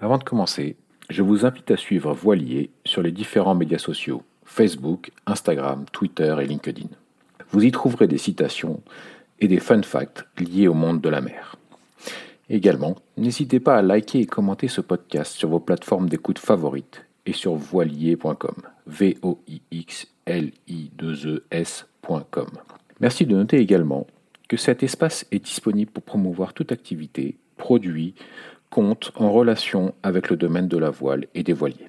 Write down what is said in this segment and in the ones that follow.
Avant de commencer, je vous invite à suivre Voilier sur les différents médias sociaux Facebook, Instagram, Twitter et LinkedIn. Vous y trouverez des citations et des fun facts liés au monde de la mer. Également, n'hésitez pas à liker et commenter ce podcast sur vos plateformes d'écoute favorites et sur voilier.com. v o i x l i 2 e s.com. Merci de noter également que cet espace est disponible pour promouvoir toute activité, produit, compte en relation avec le domaine de la voile et des voiliers.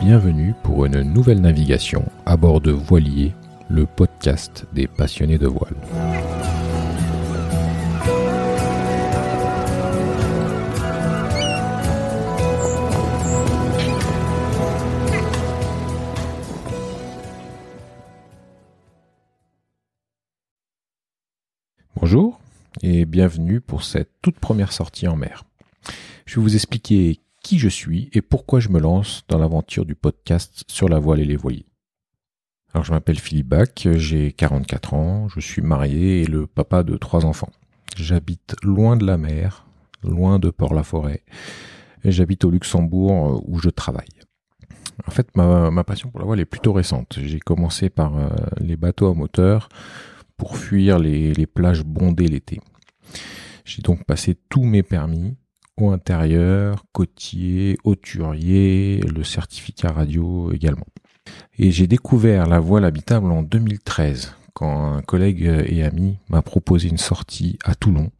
Bienvenue pour une nouvelle navigation à bord de Voilier, le podcast des passionnés de voile. Et bienvenue pour cette toute première sortie en mer. Je vais vous expliquer qui je suis et pourquoi je me lance dans l'aventure du podcast sur la voile et les voiliers. Alors je m'appelle Philippe Bach, j'ai 44 ans, je suis marié et le papa de trois enfants. J'habite loin de la mer, loin de Port-la-Forêt, et j'habite au Luxembourg euh, où je travaille. En fait, ma, passion pour la voile est plutôt récente. J'ai commencé par euh, les bateaux à moteur pour fuir les, les plages bondées l'été. J'ai donc passé tous mes permis au intérieur, côtier, hauturier, le certificat radio également. Et j'ai découvert la voile habitable en 2013 quand un collègue et ami m'a proposé une sortie à Toulon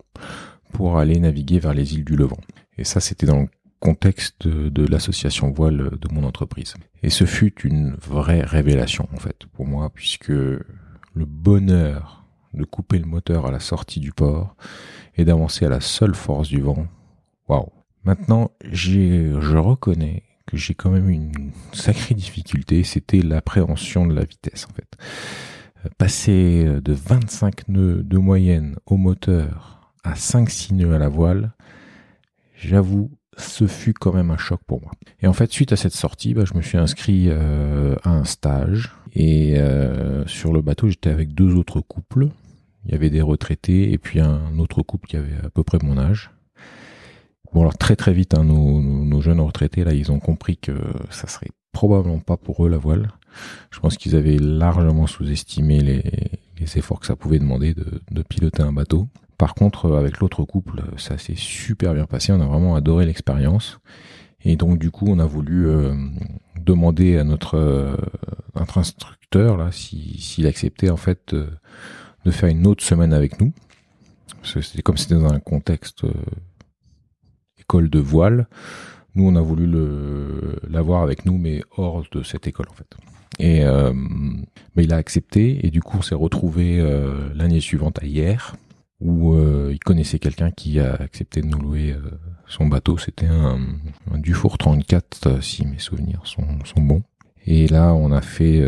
pour aller naviguer vers les îles du Levant. Et ça, c'était dans le contexte de, l'association voile de mon entreprise. Et ce fut une vraie révélation en fait pour moi puisque le bonheur de couper le moteur à la sortie du port et d'avancer à la seule force du vent Waouh. Maintenant, je reconnais que j'ai quand même une sacrée difficulté, c'était l'appréhension de la vitesse en fait. Euh, passer de 25 nœuds de moyenne au moteur à 5-6 nœuds à la voile, j'avoue, ce fut quand même un choc pour moi. Et en fait, suite à cette sortie, bah, je me suis inscrit euh, à un stage. Et euh, sur le bateau, j'étais avec deux autres couples. Il y avait des retraités et puis un autre couple qui avait à peu près mon âge. Bon alors très très vite, hein, nos, jeunes retraités là, ils ont compris que ça serait probablement pas pour eux la voile. Je pense qu'ils avaient largement sous-estimé les, efforts que ça pouvait demander de, piloter un bateau. Par contre, avec l'autre couple, ça s'est super bien passé. On a vraiment adoré l'expérience. Et donc du coup, on a voulu euh, demander à notre, euh, notre instructeur là s'il acceptait en fait de faire une autre semaine avec nous. C'était comme c'était dans un contexte euh, école de voile. Nous, on a voulu l'avoir avec nous, mais hors de cette école en fait. Et euh, mais il a accepté et du coup, on s'est retrouvé euh, l'année suivante à hier où euh, il connaissait quelqu'un qui a accepté de nous louer son bateau. C'était un, un Dufour 34, si mes souvenirs sont, sont bons. Et là, on a fait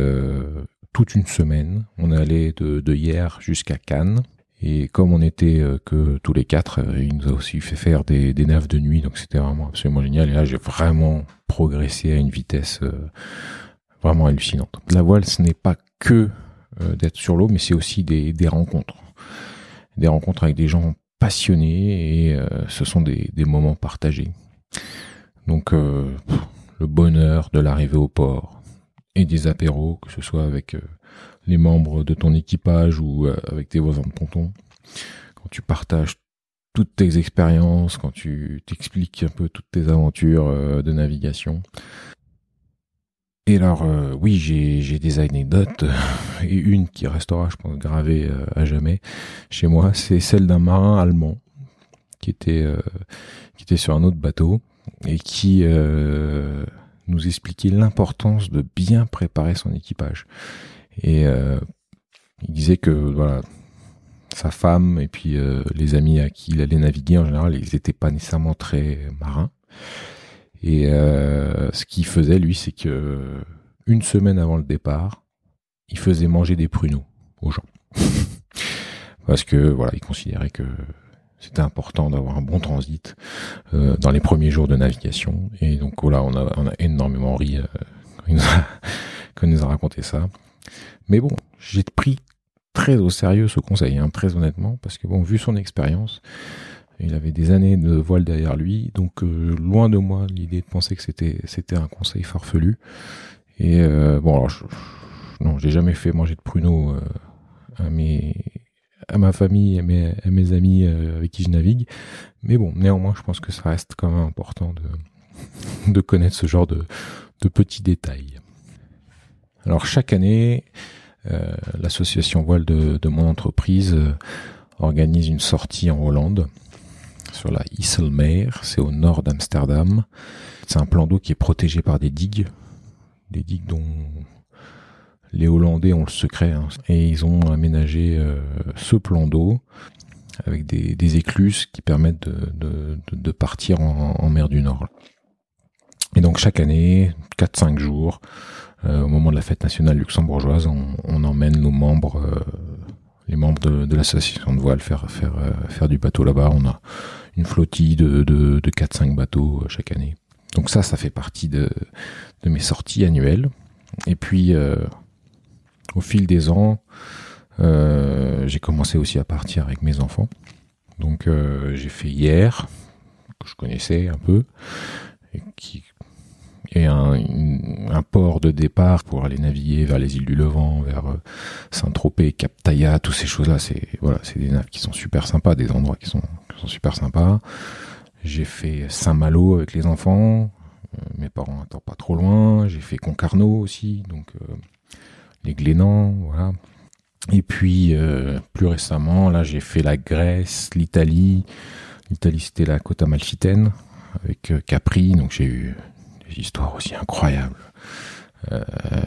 toute une semaine. On est allé de, hier jusqu'à Cannes. Et comme on était euh, que tous les quatre, euh, il nous a aussi fait faire des, naves de nuit, donc c'était vraiment absolument génial. Et là, j'ai vraiment progressé à une vitesse euh, vraiment hallucinante. La voile, ce n'est pas que d'être sur l'eau, mais c'est aussi des, rencontres. Des rencontres avec des gens passionnés et ce sont des, des, moments partagés. Donc le bonheur de l'arrivée au port et des apéros, que ce soit avec les membres de ton équipage ou euh, avec tes voisins de ponton, quand tu partages toutes tes expériences, quand tu t'expliques un peu toutes tes aventures euh, de navigation. Et alors, euh, oui, j'ai des anecdotes, et une qui restera, je pense, gravée à jamais chez moi, c'est celle d'un marin allemand qui était, qui était sur un autre bateau et qui nous expliquait l'importance de bien préparer son équipage. Et euh, il disait que voilà, sa femme et puis euh, les amis à qui il allait naviguer en général, ils n'étaient pas nécessairement très marins. Et euh, ce qu'il faisait lui, c'est que une semaine avant le départ, il faisait manger des pruneaux aux gens. Parce que voilà, il considérait que c'était important d'avoir un bon transit euh, dans les premiers jours de navigation. Et donc voilà, on a, on a énormément ri euh, quand, il nous a, raconté ça. Mais bon, j'ai pris très au sérieux ce conseil, hein, très honnêtement, parce que bon, vu son expérience, il avait des années de voile derrière lui, donc euh, loin de moi l'idée de penser que c'était c'était un conseil farfelu. Et bon, alors, je, non, j'ai jamais fait manger de pruneaux à mes à ma famille, à mes, à mes amis avec qui je navigue, mais bon, néanmoins, je pense que ça reste quand même important de de connaître ce genre de de petits détails. Alors chaque année, l'association voile de, mon entreprise organise une sortie en Hollande sur la Isselmeer, c'est au nord d'Amsterdam. C'est un plan d'eau qui est protégé par des digues, des digues dont les Hollandais ont le secret, hein. et ils ont aménagé euh, ce plan d'eau avec des, écluses qui permettent de, partir en, mer du Nord. Et donc chaque année, 4-5 jours, euh, au moment de la fête nationale luxembourgeoise, on, emmène nos membres, euh, les membres de, l'association de voile, faire, faire, faire du bateau là-bas. On a une flottille de, de, de 4-5 bateaux chaque année. Donc ça, ça fait partie de, mes sorties annuelles. Et puis, au fil des ans, euh, j'ai commencé aussi à partir avec mes enfants. Donc j'ai fait hier, que je connaissais un peu, et qui et un, port de départ pour aller naviguer vers les îles du Levant, vers euh, Saint-Tropez, Cap Taillat, toutes ces choses-là, c'est voilà, c'est des naves qui sont super sympas, des endroits qui sont, super sympas. J'ai fait Saint-Malo avec les enfants, euh, mes parents n'étant pas trop loin. J'ai fait Concarneau aussi, donc euh, les Glénans, voilà. Et puis plus récemment, là, j'ai fait la Grèce, l'Italie. L'Italie, c'était la côte amalfitaine avec Capri, donc j'ai eu des histoires aussi incroyables. Euh,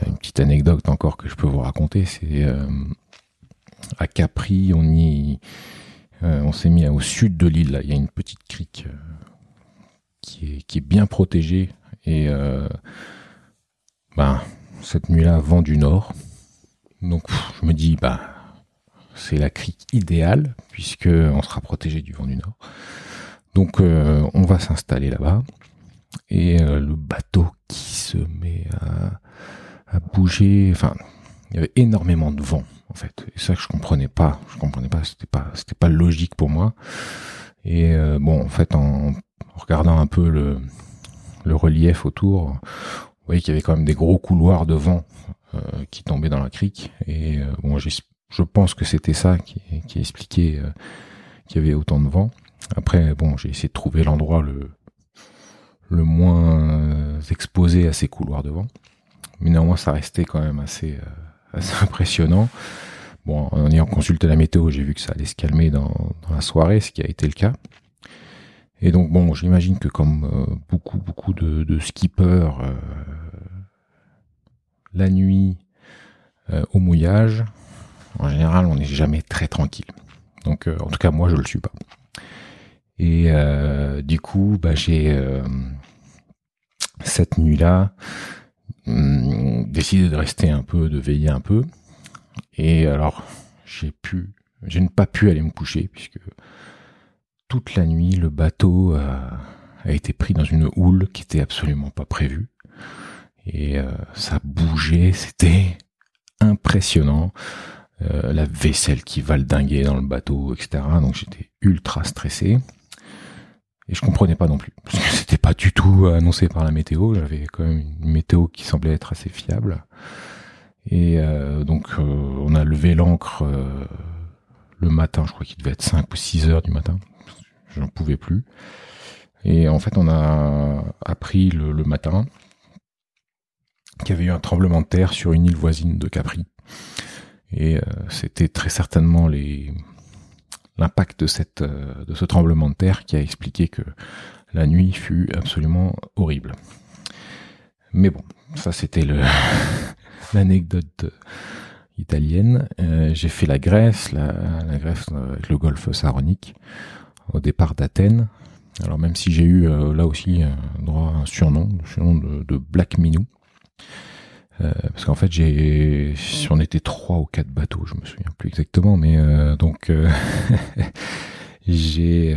une petite anecdote encore que je peux vous raconter, c'est euh, à Capri, on y, euh, on s'est mis au sud de l'île. Il y a une petite crique qui est, qui est bien protégée et ben cette nuit-là, vent du nord. Donc je me dis bah c'est la crique idéale puisque on sera protégé du vent du nord. Donc on va s'installer là-bas et euh, le bateau qui se met à, bouger. Enfin, il y avait énormément de vent en fait. Et ça je comprenais pas. Je comprenais pas. C'était pas pas logique pour moi. Et euh, bon, en fait, en, regardant un peu le relief autour, vous voyez qu'il y avait quand même des gros couloirs de vent euh, qui tombaient dans la crique. Et bon, je pense que c'était ça qui, qui expliquait qu'il y avait autant de vent. Après, bon, j'ai essayé de trouver l'endroit le le moins euh, exposé à ces couloirs de vent. Mais néanmoins, ça restait quand même assez, euh, assez impressionnant. Bon, en ayant consulté la météo, j'ai vu que ça allait se calmer dans, la soirée, ce qui a été le cas. Et donc, bon, j'imagine que comme euh, beaucoup, beaucoup de, skippers, la nuit au mouillage, en général, on n'est jamais très tranquille. Donc, en tout cas, moi, je le suis pas. Et du coup, bah, j'ai cette nuit-là, hum, décidé de rester un peu, de veiller un peu. Et alors, j'ai pu, je n'ai pas pu aller me coucher puisque toute la nuit, le bateau a, été pris dans une houle qui était absolument pas prévue. Et euh, ça bougeait, c'était impressionnant. Euh, la vaisselle qui valdinguait dans le bateau, etc. Donc j'étais ultra stressé. Et je comprenais pas non plus. Parce que c'était pas du tout annoncé par la météo. J'avais quand même une météo qui semblait être assez fiable. Et euh, donc on a levé l'ancre le matin, je crois qu'il devait être 5 ou 6 heures du matin. J'en pouvais plus. Et en fait on a appris le matin qu'il y avait eu un tremblement de terre sur une île voisine de Capri. Et c'était très certainement l'impact de cette euh, de ce tremblement de terre qui a expliqué que la nuit fut absolument horrible. Mais bon, ça c'était l'anecdote italienne. Euh, j'ai fait la Grèce, la, Grèce euh, avec le golfe Saronique au départ d'Athènes. Alors même si j'ai eu là aussi droit à un surnom, le surnom de Black Minou. Euh, parce qu'en fait, j'ai, on était trois ou quatre bateaux, je me souviens plus exactement, mais euh, donc euh, j'ai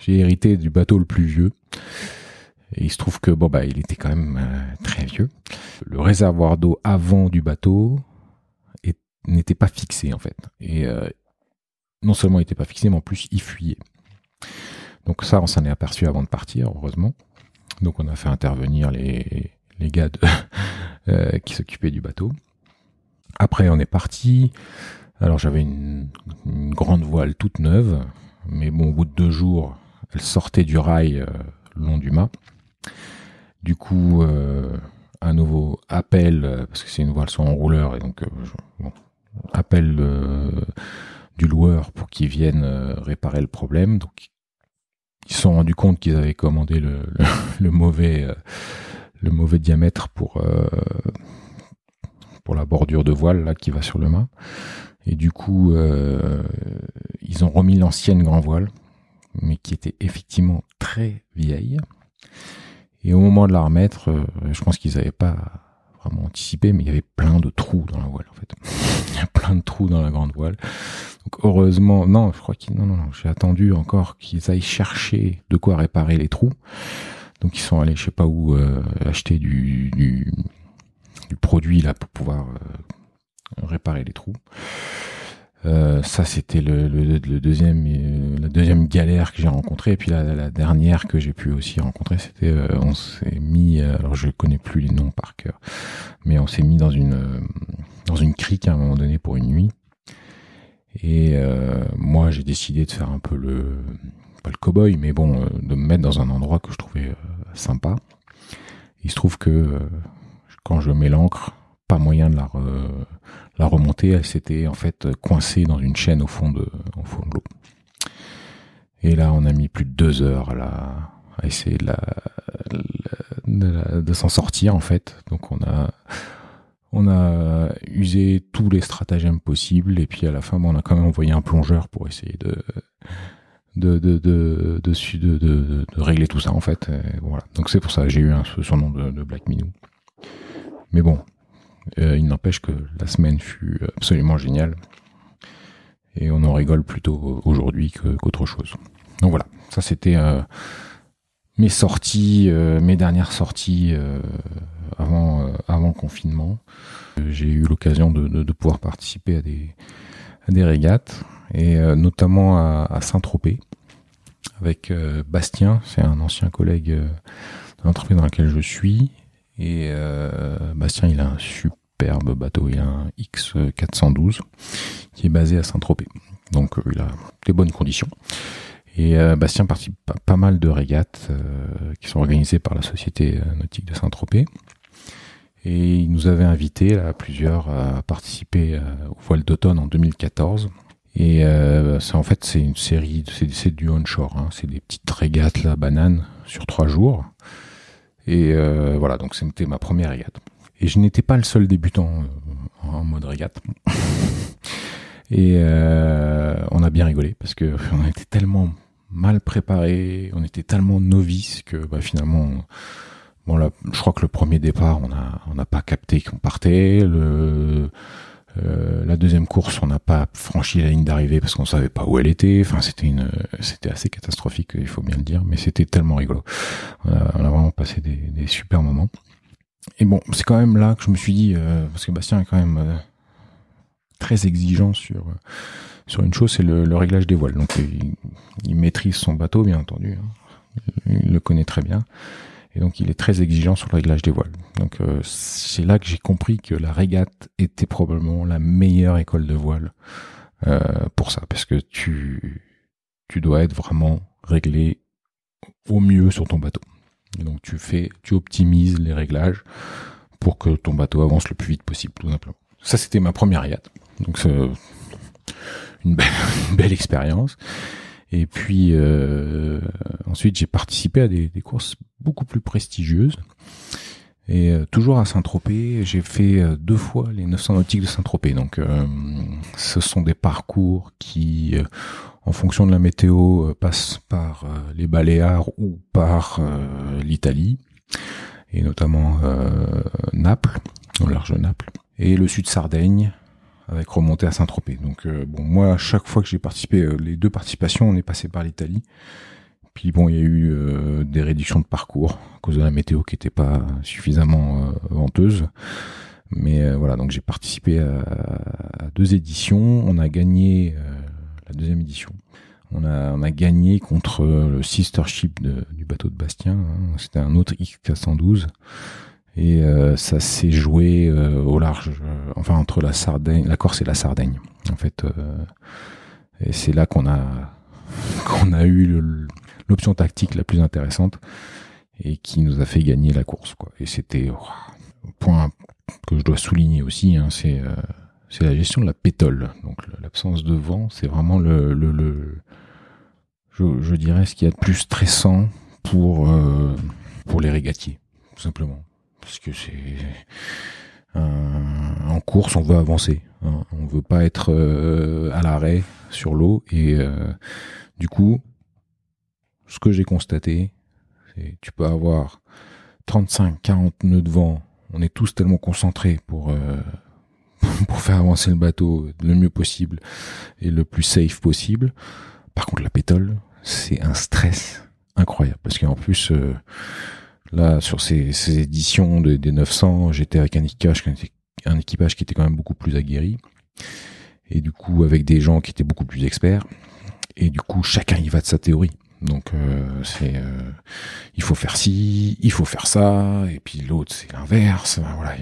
j'ai hérité du bateau le plus vieux. Et il se trouve que bon bah il était quand même très vieux. Le réservoir d'eau avant du bateau n'était pas fixé en fait. Et non seulement il n'était pas fixé, mais en plus il fuyait. Donc ça, on s'en est aperçu avant de partir, heureusement. Donc on a fait intervenir les, les gars euh, qui s'occupaient du bateau. Après, on est parti. Alors j'avais une, grande voile toute neuve, mais bon, au bout de deux jours, elle sortait du rail euh, long du mât. Du coup, euh, un nouveau appel, parce que c'est une voile sans rouleur, et donc appel du loueur pour qu'il vienne réparer le problème. Sont rendus compte qu'ils avaient commandé le, euh, mauvais diamètre pour euh, pour la bordure de voile qui va sur le mât. Et du coup euh, ils ont remis l'ancienne grand voile mais qui était effectivement très vieille. Et au moment de la remettre je pense qu'ils n'avaient pas anticipé mais il y avait plein de trous dans la voile en fait il y a plein de trous dans la grande voile heureusement, non, je crois qu'ils, non, non, non, j'ai attendu encore qu'ils aillent chercher de quoi réparer les trous. Donc ils sont allés, je sais pas où, euh, acheter du, du, produit là pour pouvoir euh, réparer les trous. Euh, ça c'était le, deuxième la deuxième galère que j'ai rencontrée et puis la, dernière que j'ai pu aussi rencontrer c'était on s'est mis alors je connais plus les noms par cœur mais on s'est mis dans une dans une crique à un moment donné pour une nuit et euh, moi, j'ai décidé de faire un peu le, pas le cow-boy, mais bon, euh, de me mettre dans un endroit que je trouvais euh, sympa. Il se trouve que quand je mets l'encre, pas moyen de la, remonter, elle s'était en fait coincée dans une chaîne au fond de, de l'eau. Et là, on a mis plus de deux heures à, la, essayer de, s'en sortir en fait. Donc on a on a usé tous les stratagèmes possibles et puis à la fin, on a quand même envoyé un plongeur pour essayer de de de de de, régler tout ça en fait. voilà. Donc c'est pour ça que j'ai eu un, ce surnom de, Black Minou. Mais bon, il n'empêche que la semaine fut absolument géniale et on en rigole plutôt aujourd'hui qu'autre chose. Donc voilà, ça c'était euh, mes sorties, euh, mes dernières sorties avant, euh, avant le confinement. J'ai eu l'occasion de, pouvoir participer à des, à des régates, et euh, notamment à, à Saint-Tropez, avec euh, Bastien, c'est un ancien collègue de l'entreprise dans laquelle je suis. Et Bastien, il a un superbe bateau, il un X412 qui est basé à Saint-Tropez. Donc il a des bonnes conditions. Et Bastien participe pas mal de régates qui sont organisées par la Société nautique de Saint-Tropez. Et il nous avait invités à plusieurs à participer euh, au voile d'automne en 2014. Et euh, en fait c'est une série, c'est du onshore, hein, c'est des petites régates la banane sur trois jours. Et euh, voilà, donc c'était ma première régate. Et je n'étais pas le seul débutant euh, en mode régate. Et euh, on a bien rigolé parce que on était tellement mal préparés, on était tellement novices que bah, finalement Bon, là, je crois que le premier départ, on a on n'a pas capté qu'on partait. Le euh, la deuxième course, on n'a pas franchi la ligne d'arrivée parce qu'on savait pas où elle était. Enfin, c'était une, c'était assez catastrophique, il faut bien le dire, mais c'était tellement rigolo. On a, vraiment passé des, super moments. Et bon, c'est quand même là que je me suis dit, euh, parce que Bastien est quand même euh, très exigeant sur sur une chose, c'est le, réglage des voiles. Donc, il, maîtrise son bateau, bien entendu. Hein. Il le connaît très bien. Et donc il est très exigeant sur le réglage des voiles. Donc euh, c'est là que j'ai compris que la régate était probablement la meilleure école de voile euh, pour ça, parce que tu tu dois être vraiment réglé au mieux sur ton bateau. Donc tu fais, tu optimises les réglages pour que ton bateau avance le plus vite possible, tout simplement. Ça c'était ma première régate. Donc c'est une belle, expérience. Et puis euh, ensuite, j'ai participé à des, courses beaucoup plus prestigieuses. Et euh, toujours à Saint-Tropez, j'ai fait euh, deux fois les 900 nautiques de Saint-Tropez. Donc, euh, ce sont des parcours qui, en fonction de la météo, passent par les Baléares ou par l'Italie, et notamment Naples, au large Naples, et le sud Sardaigne, avec remontée à Saint-Tropez. Donc, bon, moi, à chaque fois que j'ai participé, les deux participations, on est passé par l'Italie. Puis bon, il y a eu des réductions de parcours à cause de la météo qui n'était pas suffisamment venteuse. Mais voilà, donc j'ai participé à, deux éditions. On a gagné la deuxième édition. On a, on a gagné contre le sister ship du bateau de Bastien. Hein. C'était un autre XK112 et euh, ça s'est joué euh, au large, euh, enfin entre la Sardaigne, la Corse et la Sardaigne, en fait. et c'est là qu'on a qu'on a eu l'option tactique la plus intéressante et qui nous a fait gagner la course, quoi. Et c'était point que je dois souligner aussi, hein, c'est c'est la gestion de la pétole. Donc l'absence de vent, c'est vraiment le, le, le je, je, dirais ce qu'il y a de plus stressant pour pour les régatiers, tout simplement parce que c'est en course, on veut avancer. Hein. On veut pas être euh, à l'arrêt sur l'eau. Et euh, du coup, ce que j'ai constaté, tu peux avoir 35, 40 nœuds de vent. On est tous tellement concentrés pour euh, pour faire avancer le bateau le mieux possible et le plus safe possible. Par contre, la pétole, c'est un stress incroyable parce qu'en plus Là, sur ces, éditions des 900, j'étais avec un équipage qui était quand même beaucoup plus aguerri. Et du coup, avec des gens qui étaient beaucoup plus experts. Et du coup, chacun y va de sa théorie. Donc, euh, c'est, euh, il faut faire ci, il faut faire ça, et puis l'autre, c'est l'inverse. voilà.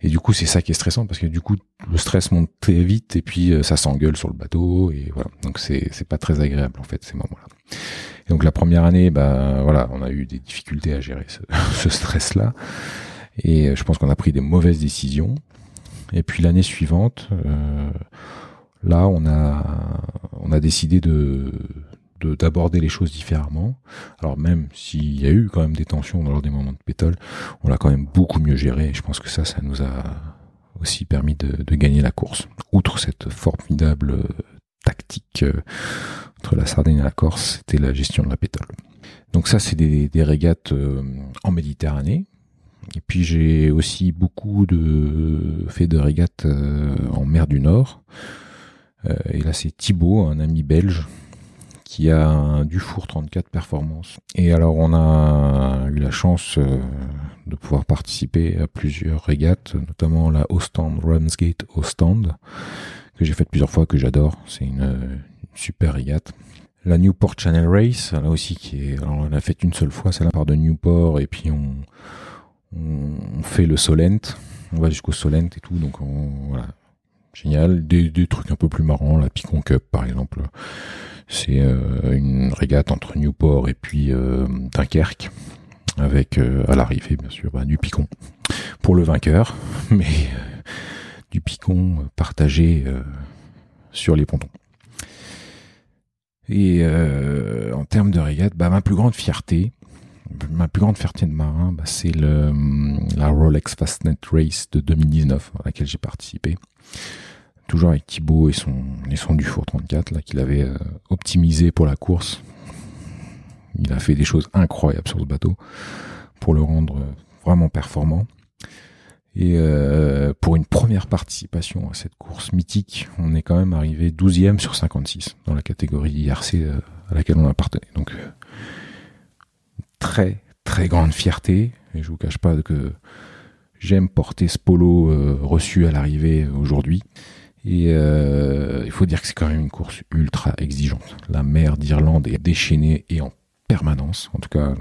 Et du coup, c'est ça qui est stressant parce que du coup, le stress monte très vite et puis euh, ça s'engueule sur le bateau et voilà. Donc c'est c'est pas très agréable en fait ces moments-là. Et donc la première année, bah voilà, on a eu des difficultés à gérer ce, ce stress-là. Et je pense qu'on a pris des mauvaises décisions. Et puis l'année suivante, euh, là, on a on a décidé de d'aborder les choses différemment. Alors même s'il y a eu quand même des tensions lors des moments de pétole, on l'a quand même beaucoup mieux géré. Et je pense que ça, ça nous a aussi permis de, gagner la course. Outre cette formidable euh, tactique euh, entre la Sardaigne et la Corse, c'était la gestion de la pétole. Donc ça, c'est des, régates euh, en Méditerranée. Et puis j'ai aussi beaucoup de fait de régates en mer du Nord. et là, c'est Thibaut, un ami belge, qui a un Dufour 34 Performance. Et alors, on a eu la chance de pouvoir participer à plusieurs régates, notamment la Ostend Ramsgate Ostend, que j'ai faite plusieurs fois, que j'adore. C'est une, super régate. La Newport Channel Race, là aussi qui est, alors on l'a faite une seule fois, c'est la part de Newport et puis on, on, fait le Solent, on va jusqu'au Solent et tout, donc voilà, génial. Des, des, trucs un peu plus marrants, la Picon Cup par exemple, c'est euh, une régate entre Newport et puis euh, Dunkerque, avec euh, à l'arrivée bien sûr bah, du Picon pour le vainqueur, mais du picon partagé sur les pontons. Et en termes de régate, bah, ma plus grande fierté, ma plus grande fierté de marin, bah, c'est la Rolex Fastnet Race de 2019 à laquelle j'ai participé. Toujours avec Thibaut et son et son Dufour 34 là qu'il avait euh, optimisé pour la course. Il a fait des choses incroyables sur ce bateau pour le rendre vraiment performant. Et euh, pour une première participation à cette course mythique, on est quand même arrivé 12e sur 56 dans la catégorie IRC euh, à laquelle on appartenait. Donc euh, très très grande fierté. Et je vous cache pas que j'aime porter ce polo reçu à l'arrivée aujourd'hui. Et il faut dire que c'est quand même une course ultra exigeante. La mer d'Irlande est déchaînée et en permanence, en tout cas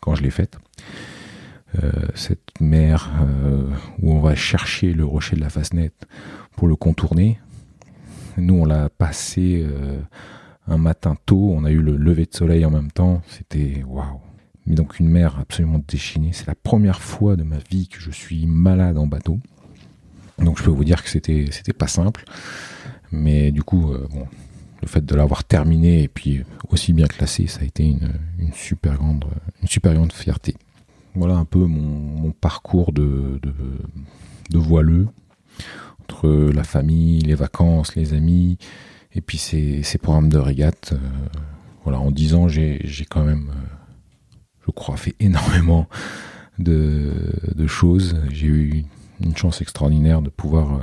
quand je l'ai faite. Euh, cette mer euh, où on va chercher le rocher de la Fasnette pour le contourner. Nous, on l'a passé euh, un matin tôt, on a eu le lever de soleil en même temps, c'était waouh. Mais donc une mer absolument déchaînée. C'est la première fois de ma vie que je suis malade en bateau. Donc je peux vous dire que c'était c'était pas simple. Mais du coup, bon, le fait de l'avoir terminé et puis aussi bien classé, ça a été une, super grande une super grande fierté voilà un peu mon, parcours de, de, voileux entre la famille, les vacances, les amis, et puis ces, programmes de régate. Euh, voilà, en dix ans, j'ai quand même, euh, je crois, fait énormément de, de choses. J'ai eu une chance extraordinaire de pouvoir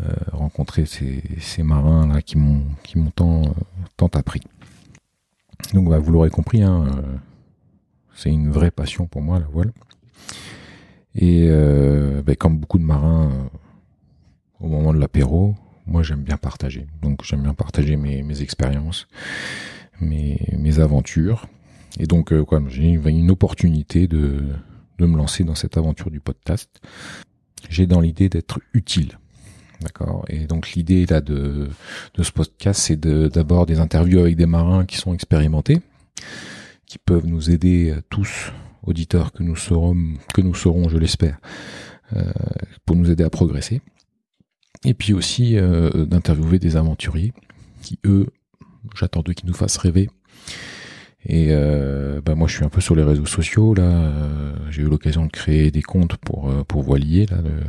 euh, rencontrer ces, marins là qui m'ont tant tant appris. Donc bah, vous l'aurez compris, hein, euh, c'est une vraie passion pour moi la voile. Et euh, bah, comme beaucoup de marins, euh, au moment de l'apéro, moi j'aime bien partager. Donc j'aime bien partager mes, expériences, mes, aventures. Et donc j'ai une opportunité de, de me lancer dans cette aventure du podcast. J'ai dans l'idée d'être utile D'accord? Et donc l'idée là de, ce podcast, c'est d'abord des interviews avec des marins qui sont expérimentés, qui peuvent nous aider euh, tous, auditeurs que nous serons, que nous serons, je l'espère, euh, pour nous aider à progresser. Et puis aussi euh, d'interviewer des aventuriers qui, eux, j'attends d'eux qu'ils nous fassent rêver. Et euh, bah moi, je suis un peu sur les réseaux sociaux là. J'ai eu l'occasion de créer des comptes pour pour Voilier là. Le,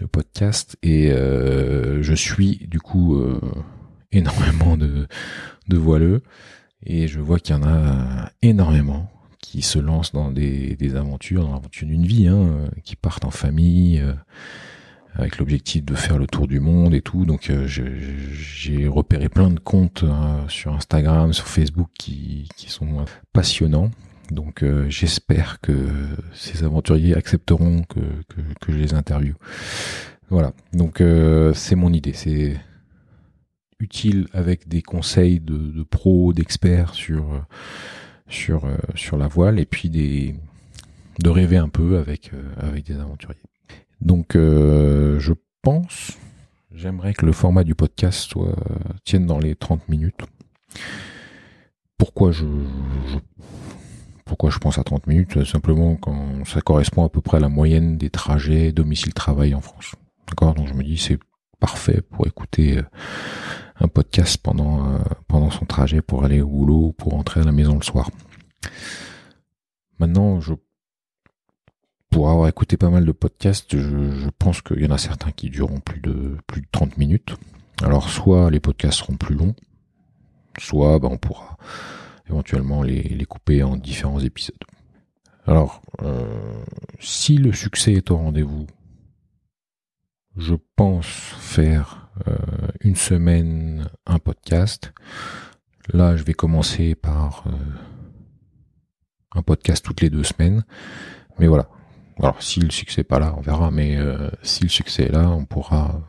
le podcast et euh, je suis du coup euh, énormément de, de voileux et je vois qu'il y en a énormément qui se lancent dans des, des aventures, dans l'aventure d'une vie, hein, qui partent en famille euh, avec l'objectif de faire le tour du monde et tout. Donc j'ai repéré plein de comptes hein, sur Instagram, sur Facebook qui, qui sont passionnants donc euh, j'espère que ces aventuriers accepteront que, que, je les interviewe. Voilà, donc euh, c'est mon idée, c'est utile avec des conseils de, de pros, d'experts sur sur euh, sur la voile et puis des de rêver un peu avec avec des aventuriers. Donc je pense, j'aimerais que le format du podcast soit tienne dans les 30 minutes. Pourquoi je, pourquoi je pense à 30 minutes? Simplement quand ça correspond à peu près à la moyenne des trajets domicile-travail en France. D'accord? Donc je me dis c'est parfait pour écouter euh, un podcast pendant euh, pendant son trajet pour aller au boulot, pour rentrer à la maison le soir. Maintenant, je pour avoir écouté pas mal de podcasts, je, pense qu'il y en a certains qui dureront plus de plus de 30 minutes. Alors soit les podcasts seront plus longs, soit ben, on pourra éventuellement les, les couper en différents épisodes. Alors, euh, si le succès est au rendez-vous, je pense faire euh, une semaine un podcast. Là, je vais commencer par euh, un podcast toutes les deux semaines. Mais voilà. Alors, si le succès n'est pas là, on verra. Mais si le succès est là, on pourra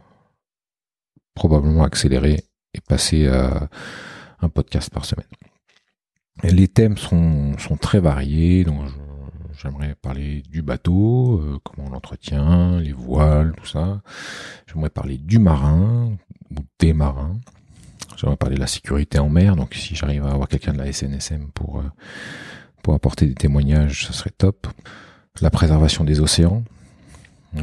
probablement accélérer et passer à un podcast par semaine. Les thèmes sont, sont très variés, donc j'aimerais parler du bateau, euh, comment on l'entretient, les voiles, tout ça. J'aimerais parler du marin ou des marins. J'aimerais parler de la sécurité en mer, donc si j'arrive à avoir quelqu'un de la SNSM pour, euh, pour apporter des témoignages, ça serait top. La préservation des océans.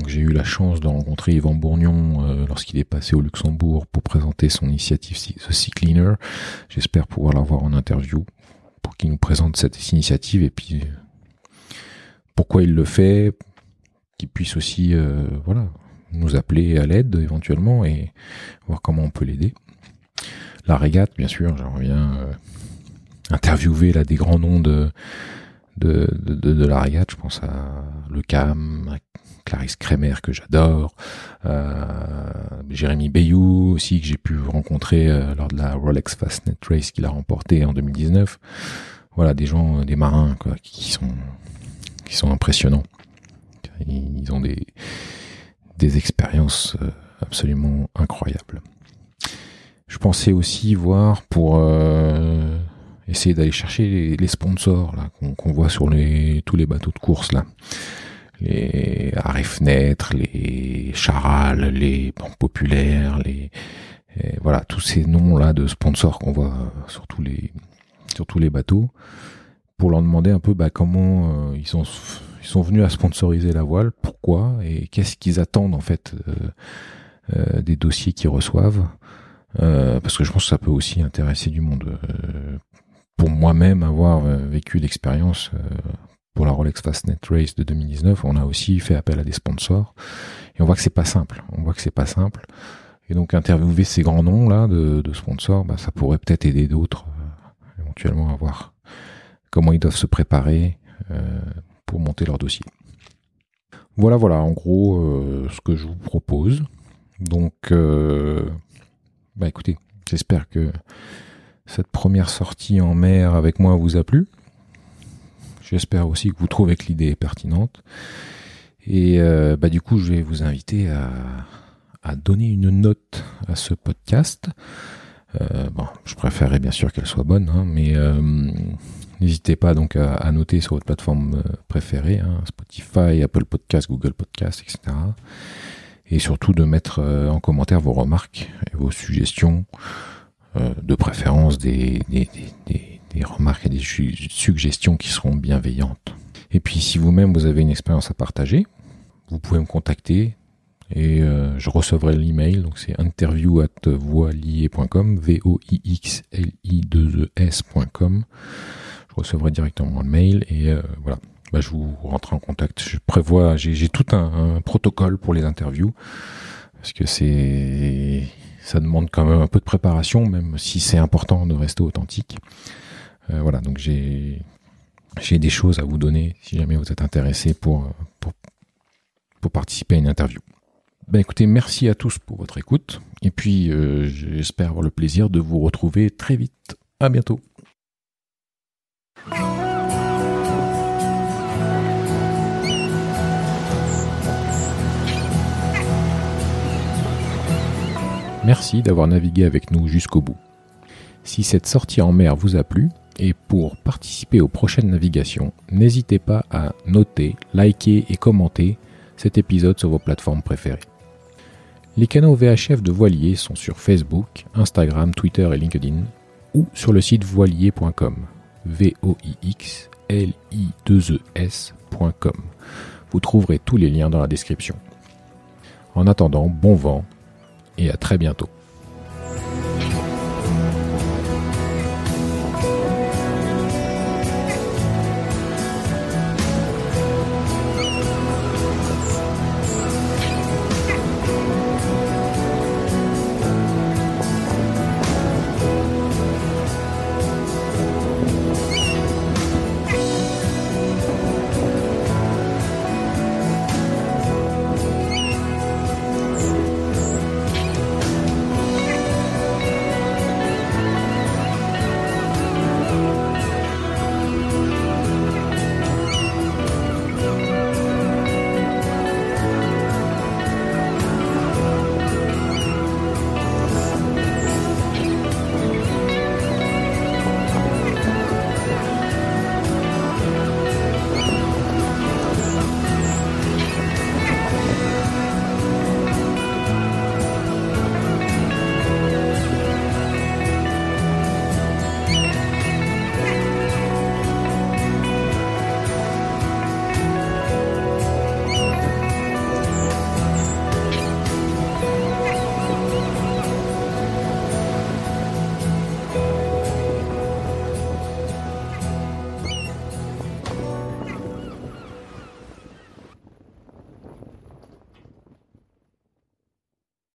J'ai eu la chance de rencontrer Yvan Bourgnon euh, lorsqu'il est passé au Luxembourg pour présenter son initiative The Sea Cleaner. J'espère pouvoir l'avoir en interview pour qu'il nous présente cette initiative et puis pourquoi il le fait, qu'il puisse aussi euh, voilà nous appeler à l'aide éventuellement et voir comment on peut l'aider. La régate, bien sûr, j'en reviens euh, interviewer là des grands noms de de, la régate. Je pense à Le Cam, à Clarisse Kremer que j'adore, euh, Jérémy Bayou aussi que j'ai pu rencontrer euh, lors de la Rolex Fastnet Race qu'il a remporté en 2019. Voilà, des gens, des marins qui sont qui sont impressionnants. Ils ont des des expériences euh, absolument incroyables. Je pensais aussi voir pour euh, essayer d'aller chercher les, sponsors là qu'on voit sur les tous les bateaux de course là. Les arrêts fenêtres, les Charal, les banques populaires, les voilà tous ces noms là de sponsors qu'on voit sur tous les sur tous les bateaux pour leur demander un peu bah, comment euh, ils sont ils sont venus à sponsoriser la voile, pourquoi et qu'est-ce qu'ils attendent en fait euh, euh, des dossiers qu'ils reçoivent. Parce que je pense que ça peut aussi intéresser du monde pour moi-même avoir vécu l'expérience pour la Rolex Fastnet Race de 2019, on a aussi fait appel à des sponsors. Et on voit que c'est pas simple. On voit que c'est pas simple. Et donc interviewer ces grands noms là de, sponsors, bah, ça pourrait peut-être aider d'autres euh, éventuellement à voir comment ils doivent se préparer euh, pour monter leur dossier. Voilà, voilà, en gros euh, ce que je vous propose. Donc, bah écoutez, j'espère que cette première sortie en mer avec moi vous a plu. J'espère aussi que vous trouvez que l'idée est pertinente. Et euh, bah, du coup, je vais vous inviter à, donner une note à ce podcast. Euh, je préférerais bien sûr qu'elle soit bonne, hein, mais euh, n'hésitez pas donc à, noter sur votre plateforme préférée, hein, Spotify, Apple Podcast, Google Podcast, etc. Et surtout de mettre en commentaire vos remarques et vos suggestions, de préférence des, remarques et des suggestions qui seront bienveillantes. Et puis si vous-même vous avez une expérience à partager, vous pouvez me contacter et euh, je recevrai l'email, donc c'est interview at voilier.com, v o i x l i 2 e s.com. Je recevrai directement le mail et euh, voilà, bah, je vous rentre en contact. Je prévois, j'ai tout un, protocole pour les interviews parce que c'est ça demande quand même un peu de préparation, même si c'est important de rester authentique. Euh, voilà, donc j'ai j'ai des choses à vous donner si jamais vous êtes intéressé pour, pour, pour participer à une interview. Ben écoutez, merci à tous pour votre écoute. Et puis, euh, j'espère avoir le plaisir de vous retrouver très vite. À bientôt. Merci d'avoir navigué avec nous jusqu'au bout. Si cette sortie en mer vous a plu, et pour participer aux prochaines navigations, n'hésitez pas à noter, liker et commenter cet épisode sur vos plateformes préférées. Les canaux VHF de Voilier sont sur Facebook, Instagram, Twitter et LinkedIn ou sur le site voilier.com. v o i x l i 2 e. Vous trouverez tous les liens dans la description. En attendant, bon vent et à très bientôt.